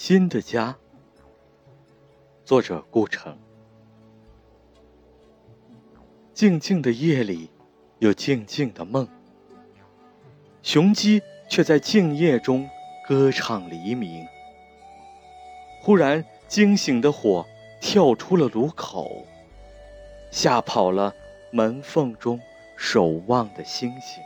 新的家。作者顾城。静静的夜里有静静的梦。雄鸡却在静夜中歌唱黎明。忽然惊醒的火跳出了炉口吓跑了门缝中守望的星星。